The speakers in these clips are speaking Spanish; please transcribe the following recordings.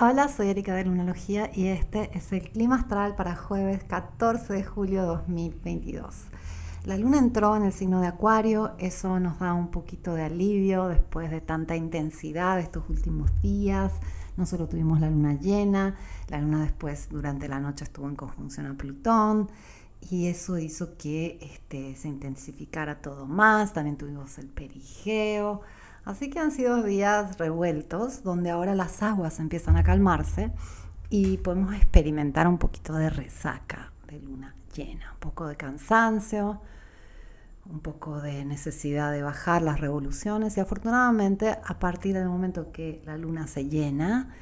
Hola, soy Erika de Lunalogía y este es el clima astral para jueves 14 de julio 2022. La luna entró en el signo de Acuario, eso nos da un poquito de alivio después de tanta intensidad de estos últimos días. No solo tuvimos la luna llena, la luna después durante la noche estuvo en conjunción a Plutón y eso hizo que este, se intensificara todo más. También tuvimos el perigeo Así que han sido días revueltos donde ahora las aguas empiezan a calmarse y podemos experimentar un poquito de resaca de luna llena, un poco de cansancio, un poco de necesidad de bajar las revoluciones y afortunadamente a partir del momento que la luna se llena,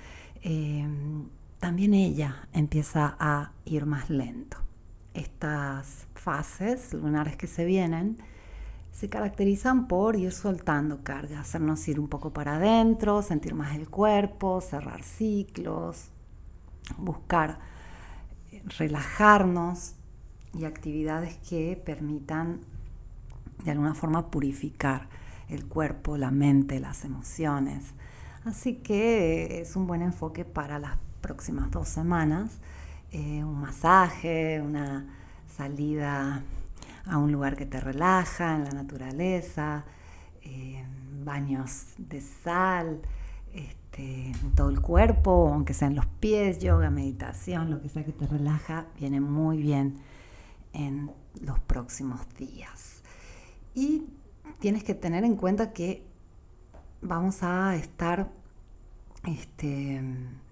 em, también ella empieza a ir más lento. Estas fases lunares que se vienen, se caracterizan por ir soltando carga, hacernos ir un poco para adentro, sentir más el cuerpo, cerrar ciclos, buscar eh, relajarnos y actividades que permitan de alguna forma purificar el cuerpo, la mente, las emociones. Así que eh, es un buen enfoque para las próximas dos semanas. Eh, un masaje, una salida a un lugar que te relaja, en la naturaleza, baños de sal, este, todo el cuerpo, aunque sean los pies, yoga, meditación, lo que sea que te relaja, viene muy bien en los próximos días. Y tienes que tener en cuenta que vamos a estar este,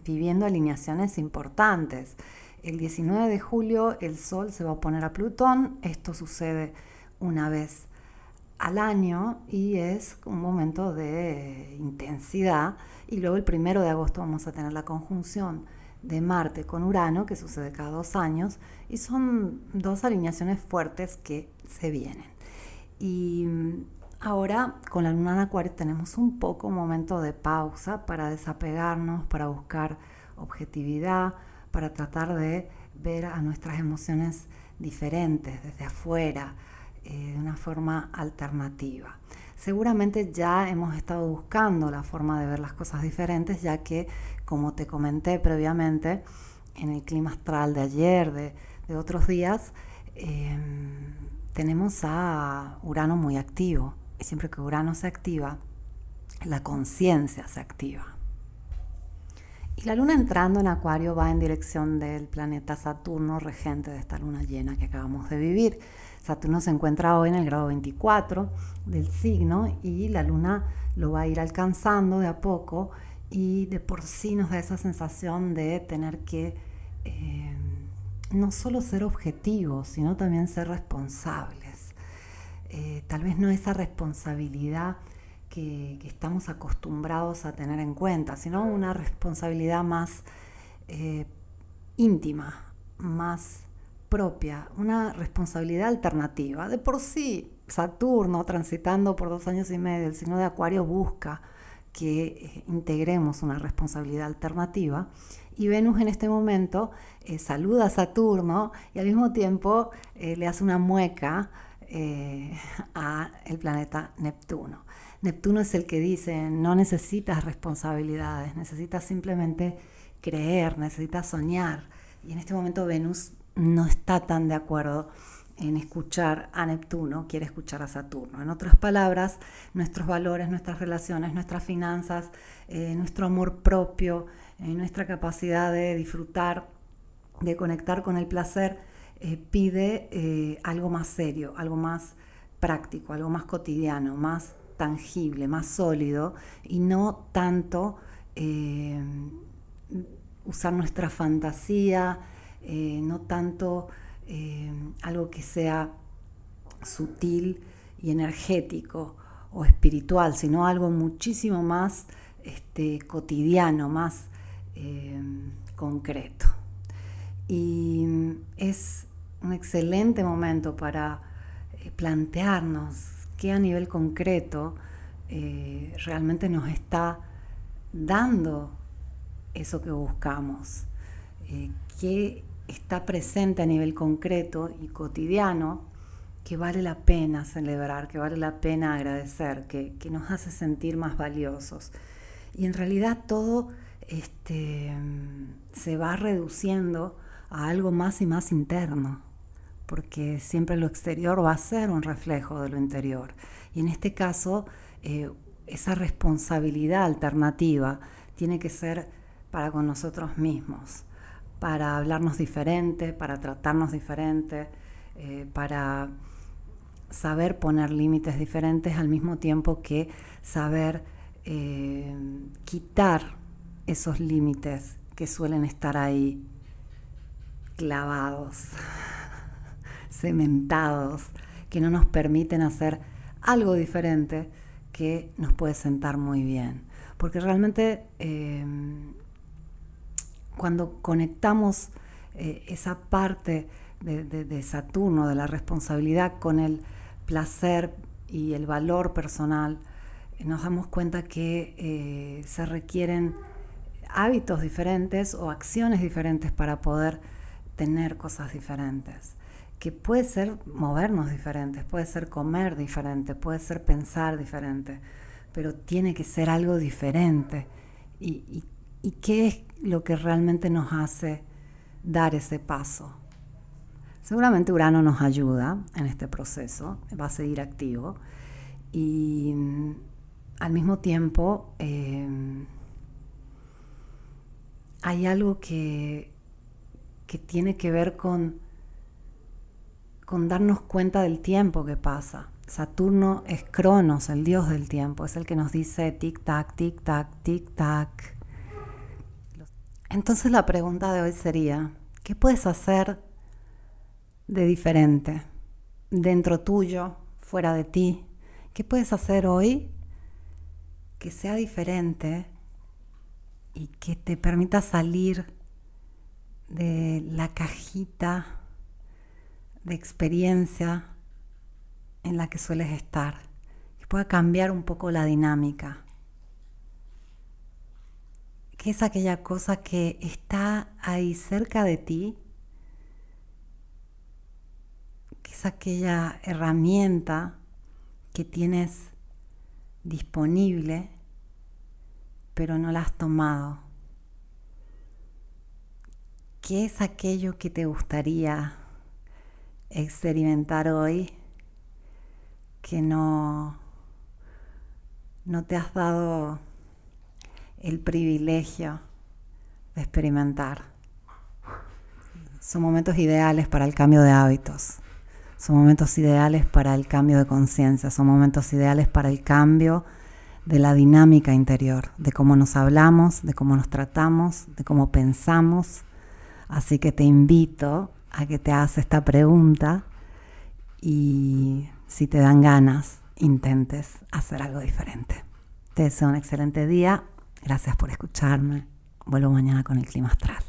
viviendo alineaciones importantes. El 19 de julio el Sol se va a poner a Plutón. Esto sucede una vez al año y es un momento de intensidad. Y luego el 1 de agosto vamos a tener la conjunción de Marte con Urano, que sucede cada dos años, y son dos alineaciones fuertes que se vienen. Y ahora con la luna en Acuario tenemos un poco un momento de pausa para desapegarnos, para buscar objetividad, para tratar de ver a nuestras emociones diferentes, desde afuera, eh, de una forma alternativa. Seguramente ya hemos estado buscando la forma de ver las cosas diferentes, ya que, como te comenté previamente, en el clima astral de ayer, de, otros días, em, tenemos a Urano muy activo. Y siempre que Urano se activa, la conciencia se activa. Y la luna entrando en Acuario va en dirección del planeta Saturno, regente de esta luna llena que acabamos de vivir. Saturno se encuentra hoy en el grado 24 del signo y la luna lo va a ir alcanzando de a poco y de por sí nos da esa sensación de tener que eh, no solo ser objetivos, sino también ser responsables. Eh, tal vez no esa responsabilidad que, estamos acostumbrados a tener en cuenta, sino una responsabilidad más eh, íntima, más propia, una responsabilidad alternativa. De por sí, Saturno, transitando por dos años y medio, el signo de Acuario busca que eh, integremos una responsabilidad alternativa. Y Venus en este momento eh, saluda a Saturno y al mismo tiempo le hace una mueca a el planeta Neptuno. Neptuno es el que dice, no necesitas responsabilidades, necesitas simplemente creer, necesitas soñar. Y en este momento Venus no está tan de acuerdo en escuchar a Neptuno, quiere escuchar a Saturno. En otras palabras, nuestros valores, nuestras relaciones, nuestras finanzas, eh, nuestro amor propio, eh, nuestra capacidad de disfrutar, de conectar con el placer, eh, pide algo más serio, algo más práctico, algo más cotidiano, más tangible, más sólido y no tanto eh, usar nuestra fantasía, eh, no tanto eh, algo que sea sutil y energético o espiritual, sino algo muchísimo más este, cotidiano, más concreto. Y es un excelente momento para plantearnos a nivel concreto eh, realmente nos está dando eso que buscamos, eh, qué está presente a nivel concreto y cotidiano que vale la pena celebrar, que vale la pena agradecer, que, nos hace sentir más valiosos. Y en realidad todo este, se va reduciendo a algo más y más interno, porque siempre lo exterior va a ser un reflejo de lo interior. Y en este caso, eh, esa responsabilidad alternativa tiene que ser para con nosotros mismos, para hablarnos diferente, para tratarnos diferente, eh, para saber poner límites diferentes al mismo tiempo que saber eh, quitar esos límites que suelen estar ahí clavados, cementados, que no nos permiten hacer algo diferente que nos puede sentar muy bien. Porque realmente eh, cuando conectamos eh, esa parte de, Saturno, de la responsabilidad con el placer y el valor personal, nos damos cuenta que eh, se requieren hábitos diferentes o acciones diferentes para poder tener cosas diferentes. Que puede ser movernos diferentes, puede ser comer diferente, puede ser pensar diferente, pero tiene que ser algo diferente. ¿Y, qué es lo que realmente nos hace dar ese paso? Seguramente Urano nos ayuda en este proceso, va a seguir activo y mm, al mismo tiempo eh, hay algo que, que tiene que ver con, con darnos cuenta del tiempo que pasa. Saturno es Cronos, el dios del tiempo, es el que nos dice tic-tac, tic-tac, tic-tac. Entonces la pregunta de hoy sería, ¿qué puedes hacer de diferente dentro tuyo, fuera de ti? ¿Qué puedes hacer hoy que sea diferente y que te permita salir de la cajita de experiencia en la que sueles estar, que pueda cambiar un poco la dinámica. ¿Qué es aquella cosa que está ahí cerca de ti? ¿Qué es aquella herramienta que tienes disponible pero no la has tomado? ¿Qué es aquello que te gustaría experimentar hoy que no, no te has dado el privilegio de experimentar? Son momentos ideales para el cambio de hábitos, son momentos ideales para el cambio de conciencia, son momentos ideales para el cambio de la dinámica interior, de cómo nos hablamos, de cómo nos tratamos, de cómo pensamos. Así que te invito a que te hagas esta pregunta y si te dan ganas, intentes hacer algo diferente. Te deseo un excelente día. Gracias por escucharme. Vuelvo mañana con el clima astral.